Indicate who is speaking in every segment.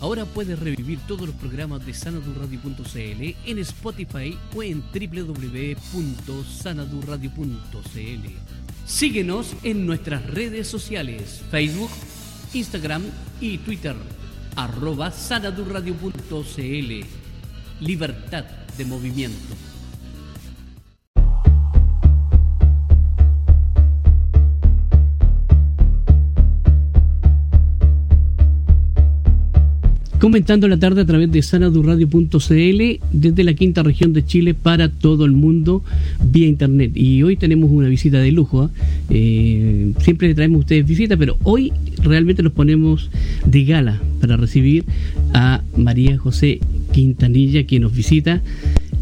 Speaker 1: Ahora puedes revivir todos los programas de sanadurradio.cl en Spotify o en www.sanadurradio.cl. Síguenos en nuestras redes sociales, Facebook, Instagram y Twitter, arroba sanadurradio.cl. Libertad de movimiento. Comentando la tarde a través de sanadurradio.cl desde la quinta región de Chile para todo el mundo vía internet. Y hoy tenemos una visita de lujo. ¿ah? Eh, siempre traemos a ustedes visitas, pero hoy realmente nos ponemos de gala para recibir a María José Quintanilla, que nos visita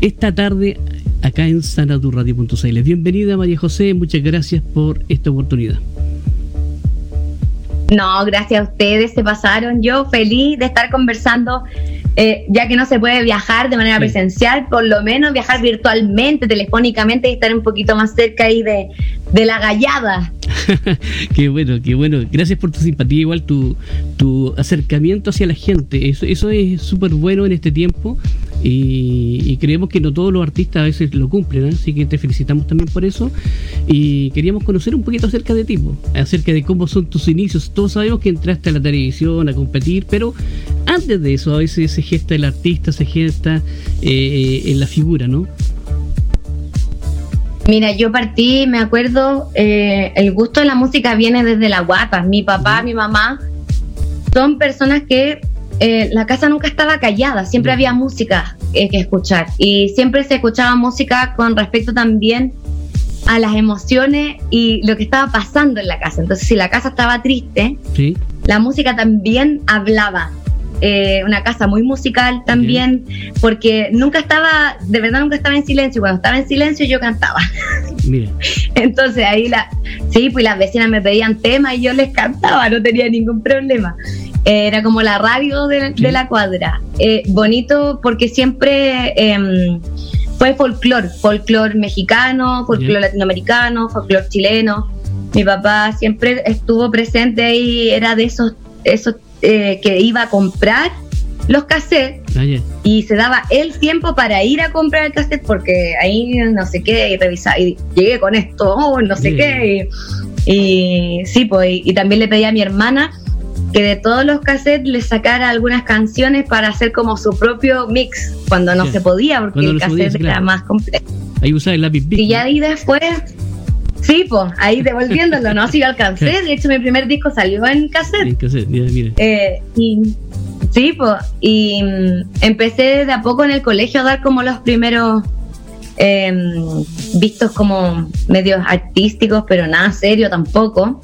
Speaker 1: esta tarde acá en sanadurradio.cl. Bienvenida María José, muchas gracias por esta oportunidad.
Speaker 2: No, gracias a ustedes, se pasaron. Yo feliz de estar conversando, eh, ya que no se puede viajar de manera presencial, por lo menos viajar virtualmente, telefónicamente y estar un poquito más cerca ahí de, de la gallada.
Speaker 1: qué bueno, qué bueno. Gracias por tu simpatía, igual tu, tu acercamiento hacia la gente. Eso, eso es súper bueno en este tiempo y, creemos que no todos los artistas a veces lo cumplen, ¿eh? así que te felicitamos también por eso. Y queríamos conocer un poquito acerca de ti, acerca de cómo son tus inicios. Todos sabemos que entraste a la televisión a competir, pero antes de eso a veces se gesta el artista, se gesta eh, en la figura, ¿no?
Speaker 2: Mira, yo partí, me acuerdo, eh, el gusto de la música viene desde la guata. Mi papá, mi mamá son personas que eh, la casa nunca estaba callada, siempre había música eh, que escuchar y siempre se escuchaba música con respecto también a las emociones y lo que estaba pasando en la casa. Entonces, si la casa estaba triste, la música también hablaba. Eh, una casa muy musical también, porque nunca estaba, de verdad nunca estaba en silencio. Cuando estaba en silencio yo cantaba. Entonces ahí la, sí, pues las vecinas me pedían temas y yo les cantaba, no tenía ningún problema era como la radio de, la cuadra. Eh, bonito porque siempre em, fue folclore, folclore mexicano, folclore latinoamericano, folclore chileno. Mi papá siempre estuvo presente ahí, era de esos, esos eh, que iba a comprar los cassettes ah, y se daba el tiempo para ir a comprar el cassette porque ahí no sé qué y revisar y llegué con esto, oh, no sé qué y, sí, pues y también le pedí a mi hermana que de todos los cassettes le sacara algunas canciones para hacer como su propio mix, cuando no se podía, porque el cassette era más complejo.
Speaker 1: Ahí usaba el lápiz
Speaker 2: Y ya ahí después, sí, pues, ahí devolviéndolo, ¿no? Si lo alcancé, de hecho mi primer disco salió en cassette. En cassette, mira, mira. Eh, y, sí, pues, y mm, empecé de a poco en el colegio a dar como los primeros em, vistos como medios artísticos, pero nada serio tampoco.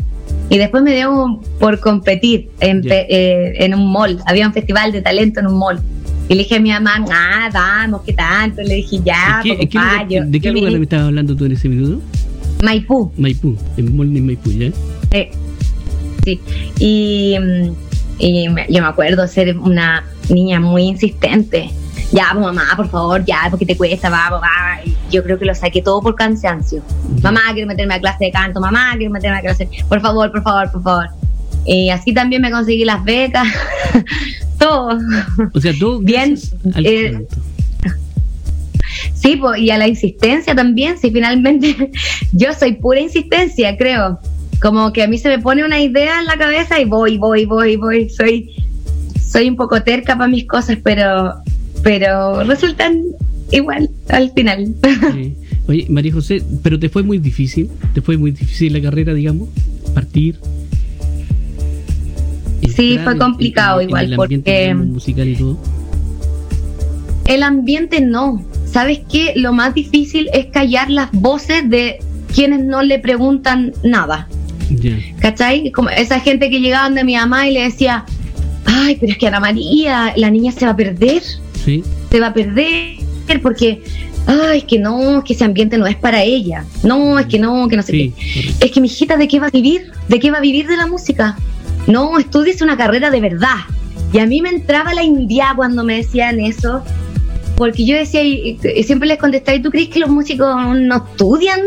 Speaker 2: Y después me dio por competir en, eh, en un mall. Había un festival de talento en un mall. Y le dije a mi mamá, ah, vamos, ¿qué tanto? Le dije, ya,
Speaker 1: ¿De qué, ¿de qué, lugar me estabas hablando tú en ese minuto?
Speaker 2: Maipú.
Speaker 1: Maipú, el mall de Maipú, ¿ya?
Speaker 2: sí. Y, y yo me acuerdo ser una niña muy insistente ya, pues, mamá, por favor, ya, porque te cuesta, va, va. Yo creo que lo saqué todo por cansancio. Mamá, quiero meterme a clase de canto, mamá, quiero meterme a clase, por favor, por favor, por favor. Y así también me conseguí las becas, todo.
Speaker 1: O sea, tú
Speaker 2: bien. Eh, sí, pues, y a la insistencia también, si finalmente yo soy pura insistencia, creo. Como que a mí se me pone una idea en la cabeza y voy, voy, voy, voy. Soy, soy un poco terca para mis cosas, pero pero resultan igual al final.
Speaker 1: Oye, María José, pero te fue muy difícil, te fue muy difícil la carrera, digamos, partir.
Speaker 2: Sí, fue complicado igual, el porque
Speaker 1: musical y todo.
Speaker 2: El ambiente no. ¿Sabes qué? Lo más difícil es callar las voces de quienes no le preguntan nada. ¿Cachai? Como esa gente que llegaba de mi mamá y le decía, ay, pero es que Ana María, la niña se va a perder. Se va a perder porque, ay, que no, que ese ambiente no es para ella. No, es que no, que no sé qué. Es que mi hijita, ¿de qué va a vivir? ¿De qué va a vivir de la música? No, estudies una carrera de verdad. Y a mí me entraba la india cuando me decían eso, porque yo decía, y, siempre les contestaba, ¿y tú crees que los músicos no estudian?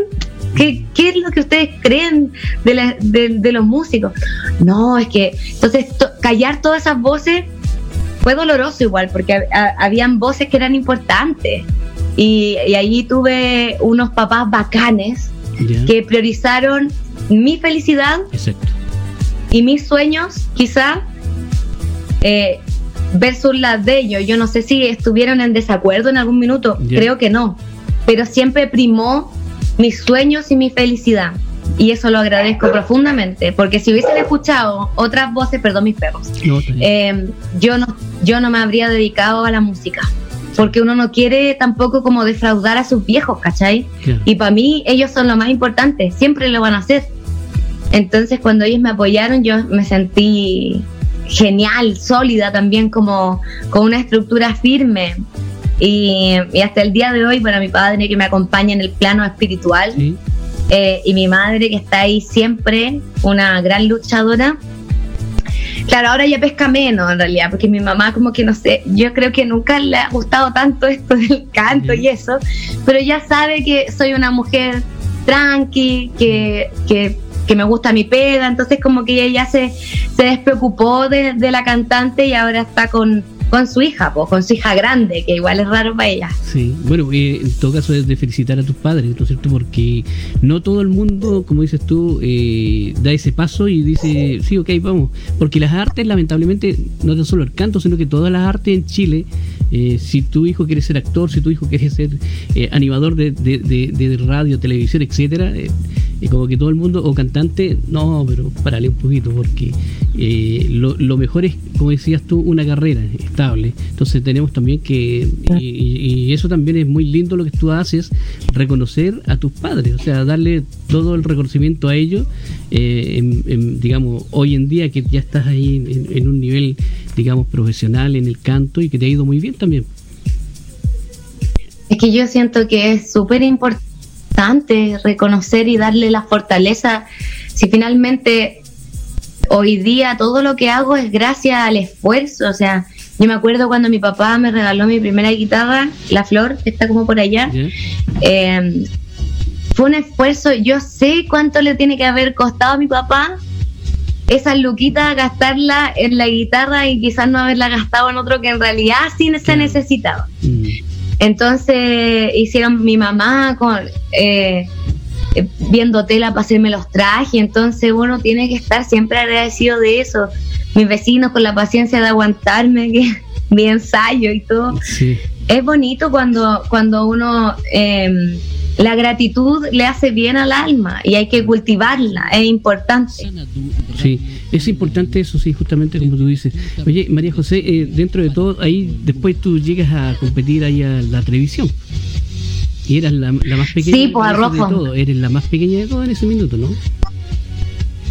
Speaker 2: ¿Qué, ¿Qué, es lo que ustedes creen de, de, los músicos? No, es que, entonces, callar todas esas voces fue doloroso igual, porque habían voces que eran importantes. Y, y allí tuve unos papás bacanes que priorizaron mi felicidad y mis sueños, quizá, eh, versus las de ellos. Yo no sé si estuvieron en desacuerdo en algún minuto, creo que no, pero siempre primó mis sueños y mi felicidad. Y eso lo agradezco profundamente, porque si hubiesen escuchado otras voces, perdón mis perros, eh, yo, no, yo no me habría dedicado a la música porque uno no quiere tampoco como defraudar a sus viejos, ¿cachai? Y para mí ellos son lo más importante, siempre lo van a hacer. Entonces cuando ellos me apoyaron yo me sentí genial, sólida también como con una estructura firme. Y, hasta el día de hoy, para mi padre que me acompaña en el plano espiritual eh, y mi madre que está ahí siempre, una gran luchadora, Claro, ahora ya pesca menos en realidad, porque mi mamá como que no sé, yo creo que nunca le ha gustado tanto esto del canto y eso, pero ya sabe que soy una mujer tranqui, que, que, que me gusta mi pega, entonces como que ella ya se, se despreocupó de, de la cantante y ahora está con, con su hija, pues, con su hija grande, que igual es raro para ella.
Speaker 1: Sí, bueno, eh, en todo caso es de felicitar a tus padres, ¿no es cierto? Porque no todo el mundo, como dices tú, eh, da ese paso y dice, sí, ok, vamos. Porque las artes, lamentablemente, no tan solo el canto, sino que todas las artes en Chile, eh, si tu hijo quiere ser actor, si tu hijo quiere ser animador de, de, de, radio, televisión, etcétera, como que todo el mundo, o cantante, no, pero párale un poquito, porque lo, lo mejor es, como decías tú, una carrera. Está entonces tenemos también que, y, eso también es muy lindo lo que tú haces, reconocer a tus padres, o sea, darle todo el reconocimiento a ellos, eh, digamos, hoy en día que ya estás ahí en, un nivel, digamos, profesional en el canto y que te ha ido muy bien también.
Speaker 2: Es que yo siento que es súper importante reconocer y darle la fortaleza si finalmente hoy día todo lo que hago es gracias al esfuerzo, o sea, yo me acuerdo cuando mi papá me regaló mi primera guitarra, la flor, que está como por allá. Eh, fue un esfuerzo, yo sé cuánto le tiene que haber costado a mi papá esa luquita gastarla en la guitarra y quizás no haberla gastado en otro que en realidad sí se necesitaba. Mm. Entonces hicieron mi mamá con eh, eh, viendo tela para hacerme los trajes, entonces uno tiene que estar siempre agradecido de eso mis vecinos con la paciencia de aguantarme que, mi ensayo y todo. Es bonito cuando, cuando uno... Eh, la gratitud le hace bien al alma y hay que cultivarla, es importante.
Speaker 1: Sí, es importante eso, sí, justamente como tú dices. Oye, María José, eh, dentro de todo, ahí después tú llegas a competir ahí a la televisión. Y eras la, más pequeña
Speaker 2: sí, pues,
Speaker 1: de todo, eres la más pequeña de todo en ese minuto, ¿no?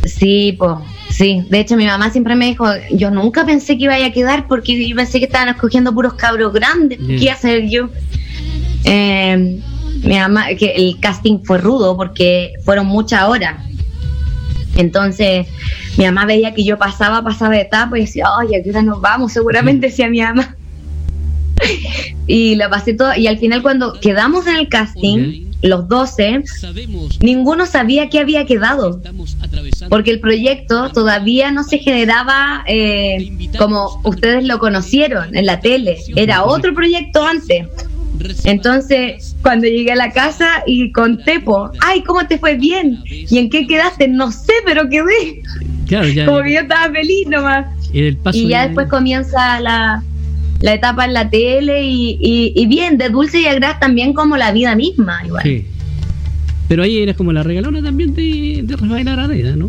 Speaker 2: Sí, pues Sí, de hecho mi mamá siempre me dijo, yo nunca pensé que iba a quedar porque yo pensé que estaban escogiendo puros cabros grandes, ¿qué iba a hacer yo? Eh, mi mamá, que el casting fue rudo porque fueron muchas horas. Entonces, mi mamá veía que yo pasaba, pasaba de etapa y decía, ay, ¿a qué hora nos vamos? Seguramente decía mi mamá. y la pasé todo. Y al final, cuando quedamos en el casting, los 12, ninguno sabía que había quedado, porque el proyecto todavía no se generaba eh, como ustedes lo conocieron en la tele, era otro proyecto antes. Entonces, cuando llegué a la casa y conté, po, ay, ¿cómo te fue bien? ¿Y en qué quedaste? No sé, pero quedé. como que yo estaba feliz nomás. y ya después comienza la, la etapa en la tele y, bien, de dulce y agraz también como la vida misma, igual. Sí.
Speaker 1: Pero ahí eres como la regalona también de, de Rafael ¿no?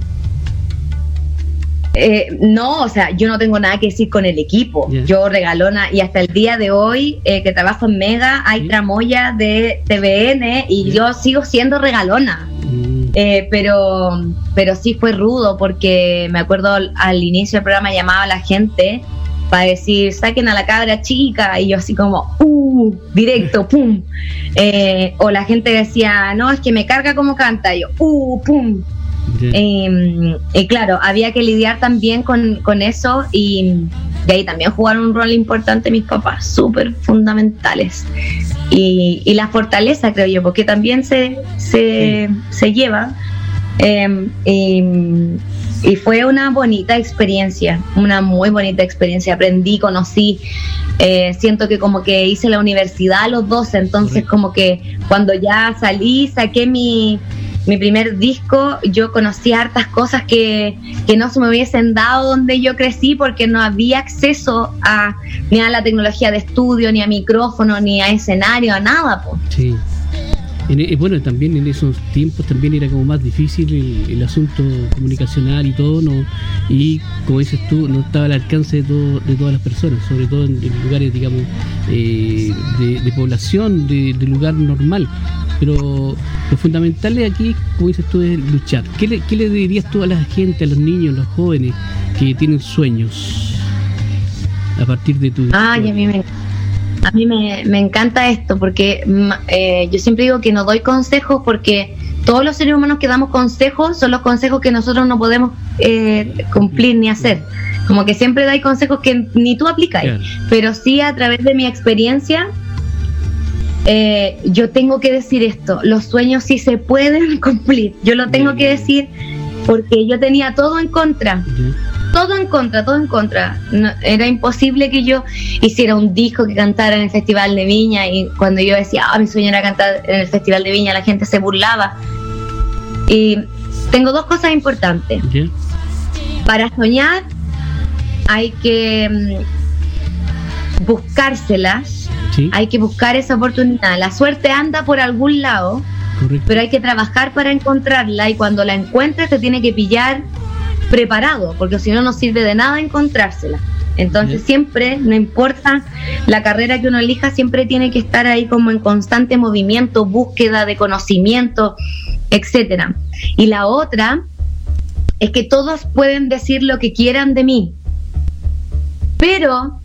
Speaker 2: Eh, no, o sea, yo no tengo nada que decir con el equipo. Yo regalona y hasta el día de hoy eh, que trabajo en Mega hay tramoya de TVN y yo sigo siendo regalona. Mm. Eh, pero, pero sí fue rudo porque me acuerdo al, inicio del programa llamaba a la gente para decir, saquen a la cabra chica, y yo así como, uh, directo, pum. Eh, o la gente decía, no, es que me carga como canta, y yo, uh, pum. Em, y claro, había que lidiar también con, eso y de ahí también jugaron un rol importante mis papás, súper fundamentales. Y, la fortaleza, creo yo, porque también se, se, se lleva. Em, y fue una bonita experiencia, una muy bonita experiencia. Aprendí, conocí, eh, siento que como que hice la universidad a los 12, entonces como que cuando ya salí, saqué mi, mi primer disco, yo conocí hartas cosas que, que, no se me hubiesen dado donde yo crecí porque no había acceso a ni a la tecnología de estudio, ni a micrófono, ni a escenario, a nada. pues
Speaker 1: Sí. En, bueno, también en esos tiempos también era como más difícil el, asunto comunicacional y todo, ¿no? Y como dices tú, no estaba al alcance de, todo, de todas las personas, sobre todo en, lugares, digamos, eh, de, población, de, lugar normal. Pero lo fundamental aquí, como dices tú, es luchar. ¿Qué le, qué le dirías tú a la gente, a los niños, a los jóvenes que tienen sueños a partir de tu...
Speaker 2: Ay, a mí me a mí me, encanta esto porque mm, eh, yo siempre digo que no doy consejos porque todos los seres humanos que damos consejos son los consejos que nosotros no podemos eh, cumplir ni hacer. Como que siempre dais consejos que ni tú aplicáis, pero sí a través de mi experiencia eh, yo tengo que decir esto, los sueños sí se pueden cumplir, yo lo tengo que decir porque yo tenía todo en contra todo en contra, todo en contra. era imposible que yo hiciera un disco que cantara en el Festival de Viña y cuando yo decía, ah, mi sueño era cantar en el Festival de Viña, la gente se burlaba. Y tengo dos cosas importantes. Para soñar hay que mm, buscárselas, hay que buscar esa oportunidad. La suerte anda por algún lado, pero hay que trabajar para encontrarla y cuando la encuentres te tiene que pillar preparado, porque si no, no sirve de nada encontrársela. Entonces siempre, no importa la carrera que uno elija, siempre tiene que estar ahí como en constante movimiento, búsqueda de conocimiento, etcétera. Y la otra es que todos pueden decir lo que quieran de mí, pero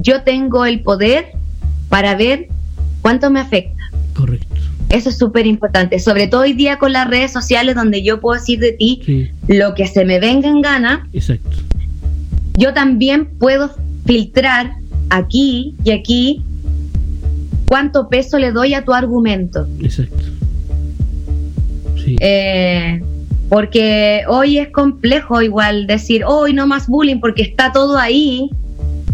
Speaker 2: yo tengo el poder para ver cuánto me afecta.
Speaker 1: Correcto.
Speaker 2: Eso es súper importante, sobre todo hoy día con las redes sociales donde yo puedo decir de ti lo que se me venga en gana.
Speaker 1: Exacto.
Speaker 2: Yo también puedo filtrar aquí y aquí cuánto peso le doy a tu argumento.
Speaker 1: Exacto.
Speaker 2: Sí. Eh, porque hoy es complejo igual decir, hoy no más bullying porque está todo ahí.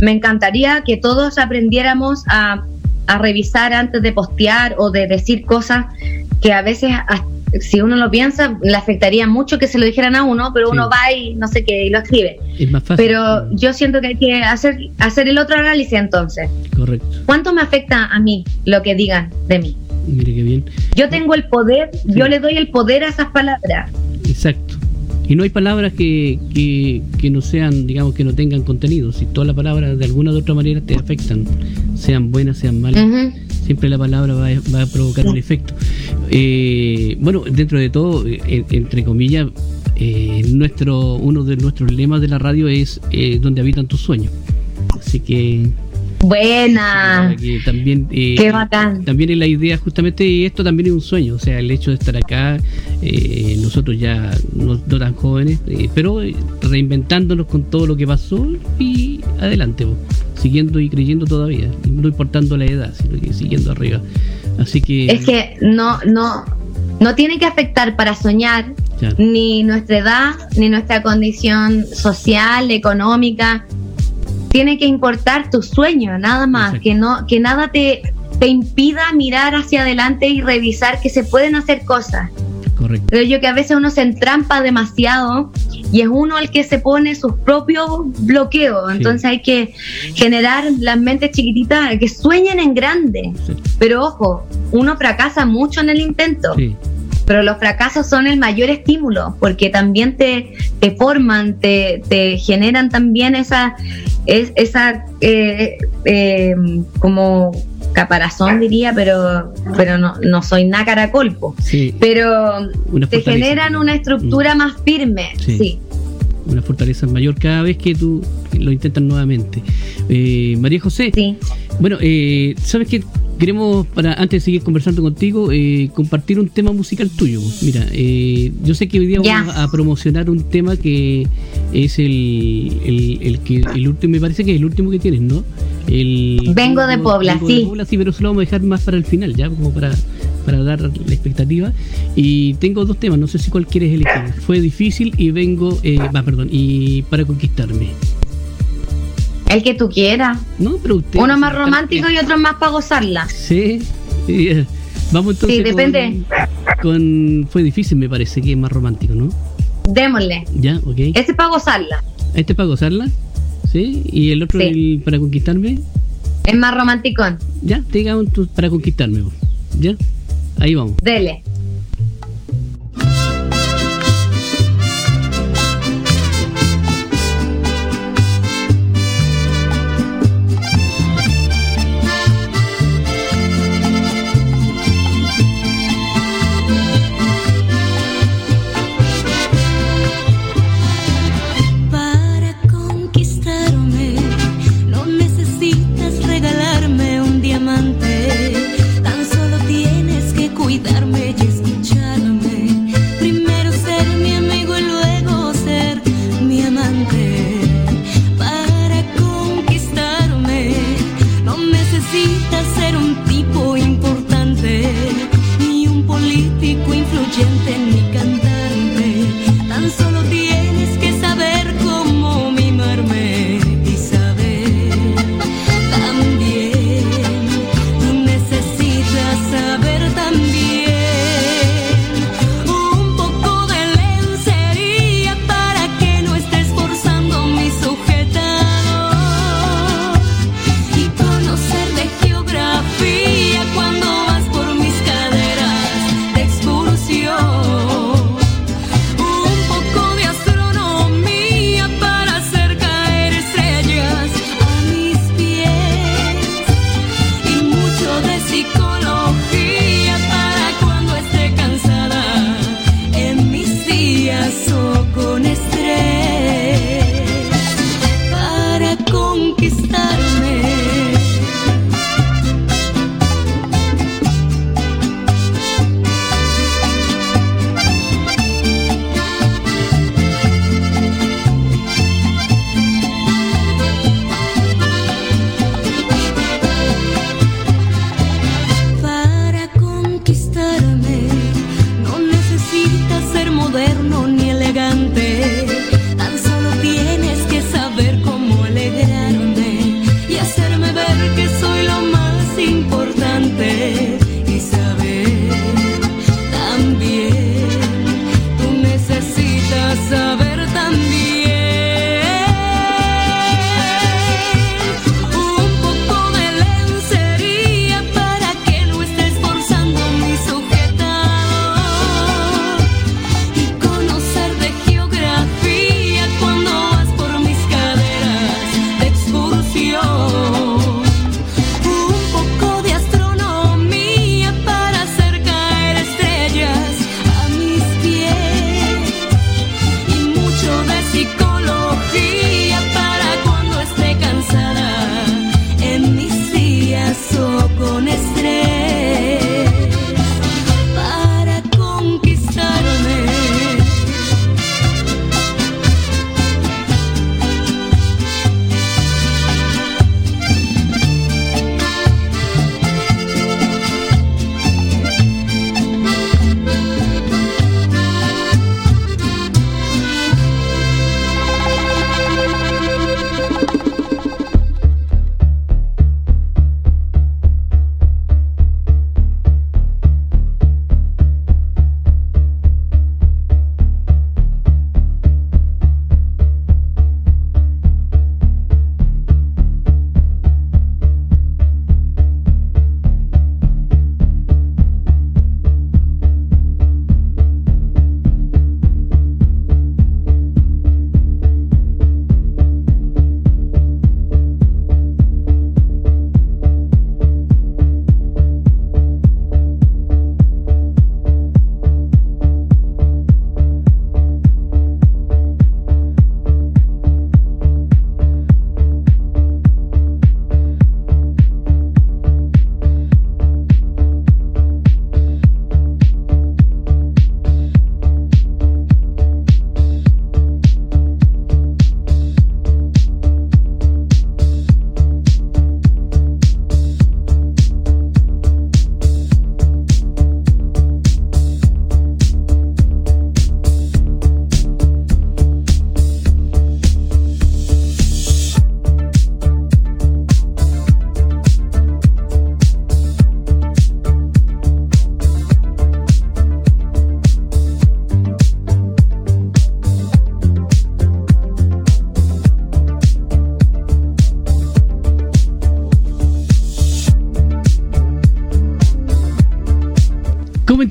Speaker 2: Me encantaría que todos aprendiéramos a a revisar antes de postear o de decir cosas que a veces, si uno lo piensa, le afectaría mucho que se lo dijeran a uno, pero uno va y no sé qué, y lo escribe. Pero yo siento que hay que hacer, hacer el otro análisis entonces.
Speaker 1: Correcto.
Speaker 2: ¿Cuánto me afecta a mí lo que digan de mí?
Speaker 1: Mire qué bien.
Speaker 2: Yo tengo el poder, yo le doy el poder a esas palabras.
Speaker 1: Exacto. Y no hay palabras que, que, no sean, digamos, que no tengan contenido. Si todas las palabras de alguna u otra manera te afectan, sean buenas, sean malas, siempre la palabra va, a, provocar un efecto. Eh, bueno, dentro de todo, eh, entre comillas, eh, nuestro uno de nuestros lemas de la radio es donde habitan tus sueños. Así que
Speaker 2: Buena.
Speaker 1: también,
Speaker 2: eh, Qué bacán.
Speaker 1: También es la idea, justamente, y esto también es un sueño, o sea, el hecho de estar acá, eh, nosotros ya no, tan jóvenes, eh, pero reinventándonos con todo lo que pasó y adelante, siguiendo y creyendo todavía, no importando la edad, sino que siguiendo arriba. Así que...
Speaker 2: Es que no, no, no tiene que afectar para soñar ni nuestra edad, ni nuestra condición social, económica tiene que importar tu sueño, nada más, que no que nada te, te impida mirar hacia adelante y revisar que se pueden hacer cosas.
Speaker 1: Correcto.
Speaker 2: Pero yo que a veces uno se entrampa demasiado y es uno el que se pone sus propios bloqueos. Entonces hay que generar las mentes chiquititas que sueñen en grande. Pero ojo, uno fracasa mucho en el intento. Sí pero los fracasos son el mayor estímulo porque también te, te forman, te, te generan también esa, es, esa eh, eh, como caparazón diría, pero pero no, no soy nada caracolpo. Pero te generan una estructura mm. más firme, sí.
Speaker 1: Una fortaleza mayor cada vez que tú lo intentas nuevamente. Eh, María José,
Speaker 2: sí.
Speaker 1: bueno, ¿sabes qué? Queremos, para antes de seguir conversando contigo, eh, compartir un tema musical tuyo. Mira, eh, yo sé que hoy día vamos a, promocionar un tema que es el, el, que el último, me parece que es el último que tienes, ¿no?
Speaker 3: El, vengo de Pobla, sí.
Speaker 1: sí, pero solo vamos a dejar más para el final, ya, como para, para dar la expectativa. Y tengo dos temas, no sé si cuál quieres elegir. Fue difícil y vengo, eh, va, perdón, y para conquistarme.
Speaker 3: El que tú quieras.
Speaker 1: No, pero usted.
Speaker 3: Uno más romántico y otro más para gozarla.
Speaker 1: Sí. Eh, vamos entonces.
Speaker 3: Sí, depende.
Speaker 1: Con, Fue difícil, me parece, que es más romántico, ¿no?
Speaker 3: Démosle.
Speaker 1: Ya, ok.
Speaker 3: Este es para gozarla.
Speaker 1: ¿Este es para gozarla? Sí. ¿Y el otro para conquistarme?
Speaker 3: Es más romántico.
Speaker 1: Ya, digamos para conquistarme. ¿Ya? Ahí vamos.
Speaker 3: Dele.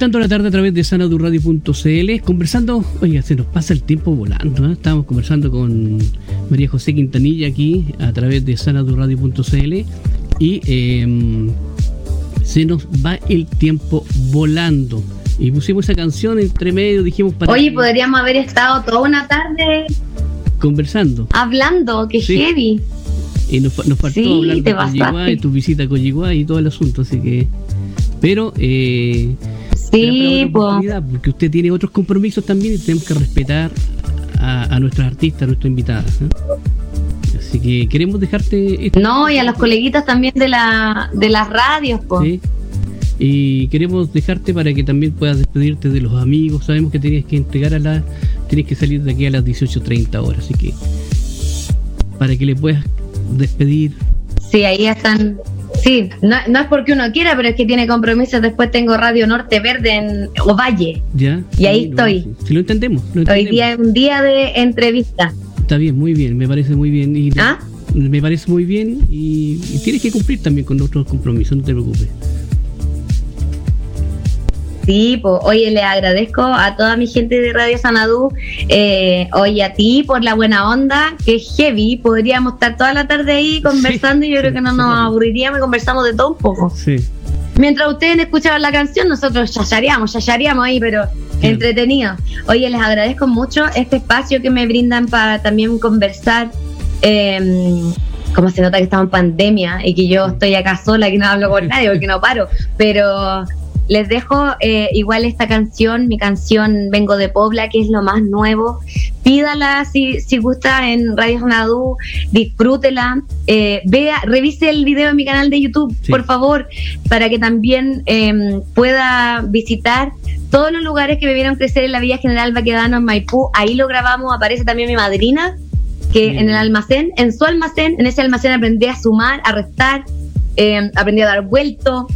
Speaker 1: Comentando la tarde a través de sanadurradio.cl, conversando, oiga, se nos pasa el tiempo volando, ¿eh? estamos conversando con María José Quintanilla aquí a través de sanadurradio.cl y em, se nos va el tiempo volando. Y pusimos esa canción entre medio, dijimos
Speaker 2: para... Oye, podríamos haber estado toda una tarde
Speaker 1: conversando.
Speaker 2: Hablando, que heavy.
Speaker 1: Y nos, faltó hablar de Coyiguá y tu visita a Coyiguá y todo el asunto, así que... Pero... Eh,
Speaker 2: sí,
Speaker 1: porque usted tiene otros compromisos también y tenemos que respetar a, nuestras artistas, a nuestras invitadas. ¿eh? Así que queremos dejarte...
Speaker 2: No, y a los coleguitas también de, la, de las radios, pues.
Speaker 1: Y queremos dejarte para que también puedas despedirte de los amigos. Sabemos que tenías que entregar a la... Tienes que salir de aquí a las 18.30 horas, así que... Para que le puedas despedir.
Speaker 2: Sí, ahí están Sí, no, es porque uno quiera, pero es que tiene compromisos. Después tengo Radio Norte Verde en Ovalle.
Speaker 1: Ya.
Speaker 2: Y ahí estoy.
Speaker 1: Si lo entendemos.
Speaker 2: Hoy día es un día de entrevista.
Speaker 1: Está bien, muy bien, me parece muy bien. Y ¿Ah? Me parece muy bien y, y tienes que cumplir también con nuestros compromisos, no te preocupes.
Speaker 2: Sí, pues, oye, le agradezco a toda mi gente de Radio Sanadú, eh, oye, a ti por la buena onda, que es heavy, podríamos estar toda la tarde ahí conversando y yo creo que no nos aburriríamos y conversamos de todo un poco.
Speaker 1: Sí.
Speaker 2: Mientras ustedes escuchaban la canción, nosotros chacharíamos, chacharíamos ahí, pero entretenido. Oye, les agradezco mucho este espacio que me brindan para también conversar. Eh, como se nota que estamos en pandemia y que yo estoy acá sola, que no hablo con nadie porque no paro, pero les dejo eh, igual esta canción, mi canción Vengo de Pobla, que es lo más nuevo. Pídala si, si gusta en Radio Nadu, disfrútela, eh, vea, revise el video en mi canal de YouTube, por favor, para que también em, pueda visitar todos los lugares que me vieron crecer en la Villa General Baquedano en Maipú. Ahí lo grabamos, aparece también mi madrina, que en el almacén, en su almacén, en ese almacén aprendí a sumar, a restar, em, aprendí a dar vuelto,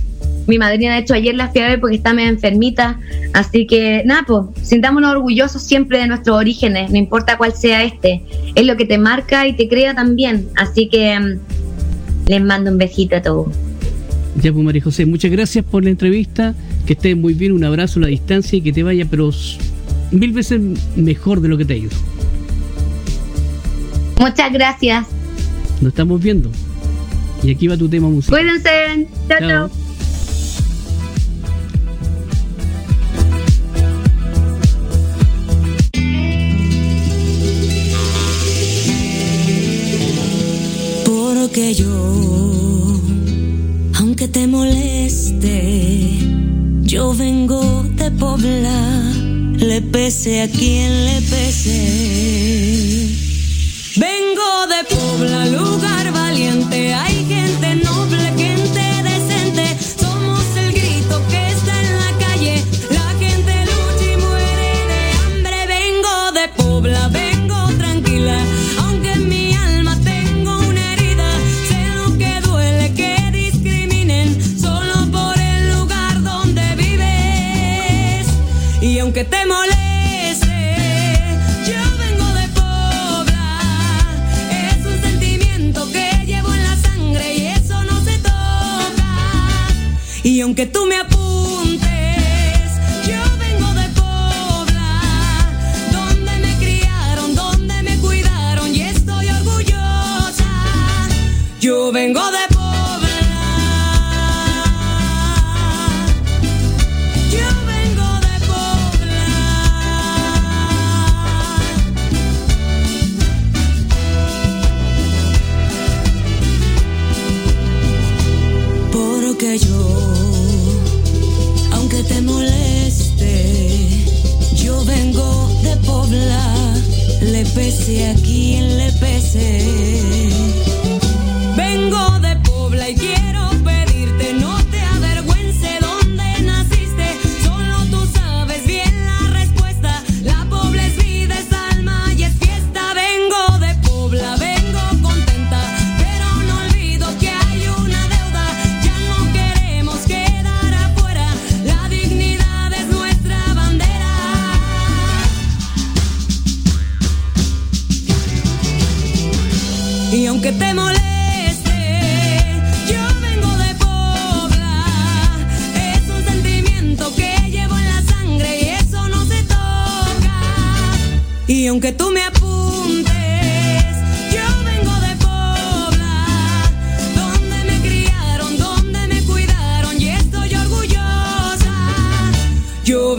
Speaker 2: mi madrina, de hecho, ayer la fui a ver porque está medio enfermita. Así que, nada, pues, sintámonos orgullosos siempre de nuestros orígenes, no importa cuál sea este. Es lo que te marca y te crea también. Así que mm, les mando un besito a todos.
Speaker 1: Ya, pues, María José, muchas gracias por la entrevista. Que estés muy bien, un abrazo a la distancia y que te vaya, pero mil veces mejor de lo que te ha ido.
Speaker 2: Muchas gracias.
Speaker 1: Nos estamos viendo. Y aquí va tu tema musical.
Speaker 2: Cuídense. chao. chao.
Speaker 3: Que yo, aunque te moleste, yo vengo de Pobla, le pese a quien le pese. Vengo de Pobla, lugar valiente, pese a quien le pese. Vengo de Pobla y quiero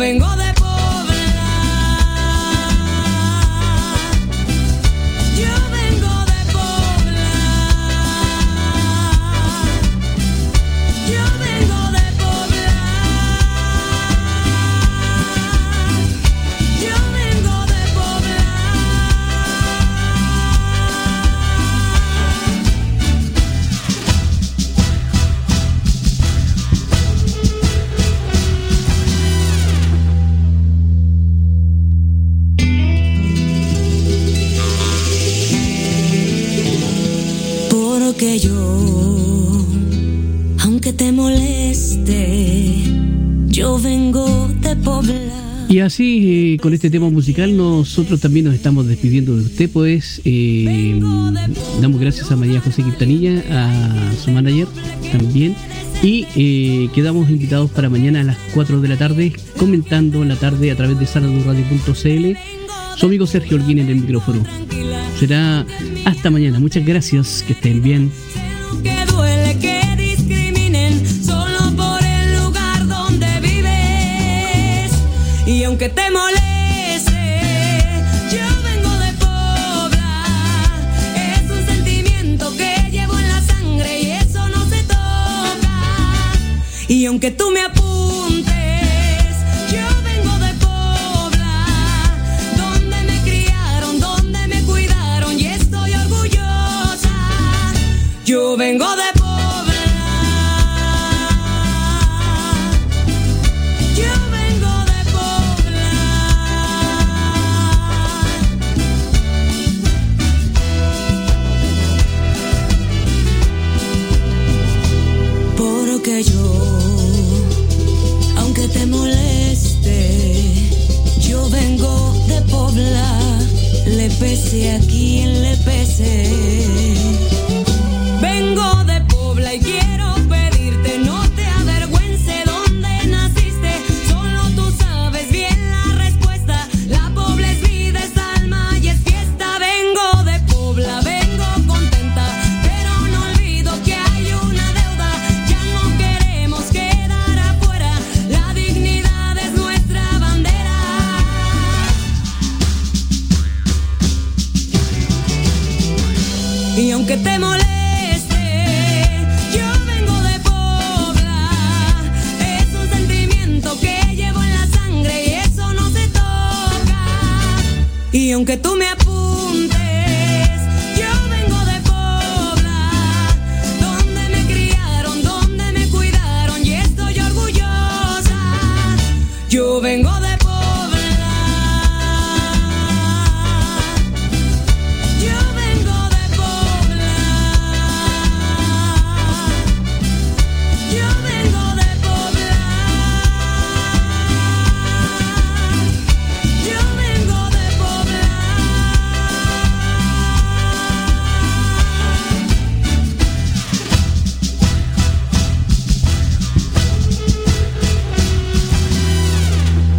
Speaker 3: Yo vengo
Speaker 1: así, eh, con este tema musical, nosotros también nos estamos despidiendo de usted, pues eh, damos gracias a María José Quintanilla, a su manager también, y eh, quedamos invitados para mañana a las 4 de la tarde, comentando en la tarde a través de saladurradio.cl, su amigo Sergio Holguín en el micrófono. Será hasta mañana, muchas gracias, que estén bien.
Speaker 3: Aunque te moleste, yo vengo de Pobla. Es un sentimiento que llevo en la sangre y eso no se toca. Y aunque tú me Y aunque te moleste, yo vengo de Pobla. Es un sentimiento que llevo en la sangre y eso no se toca. Y aunque tú me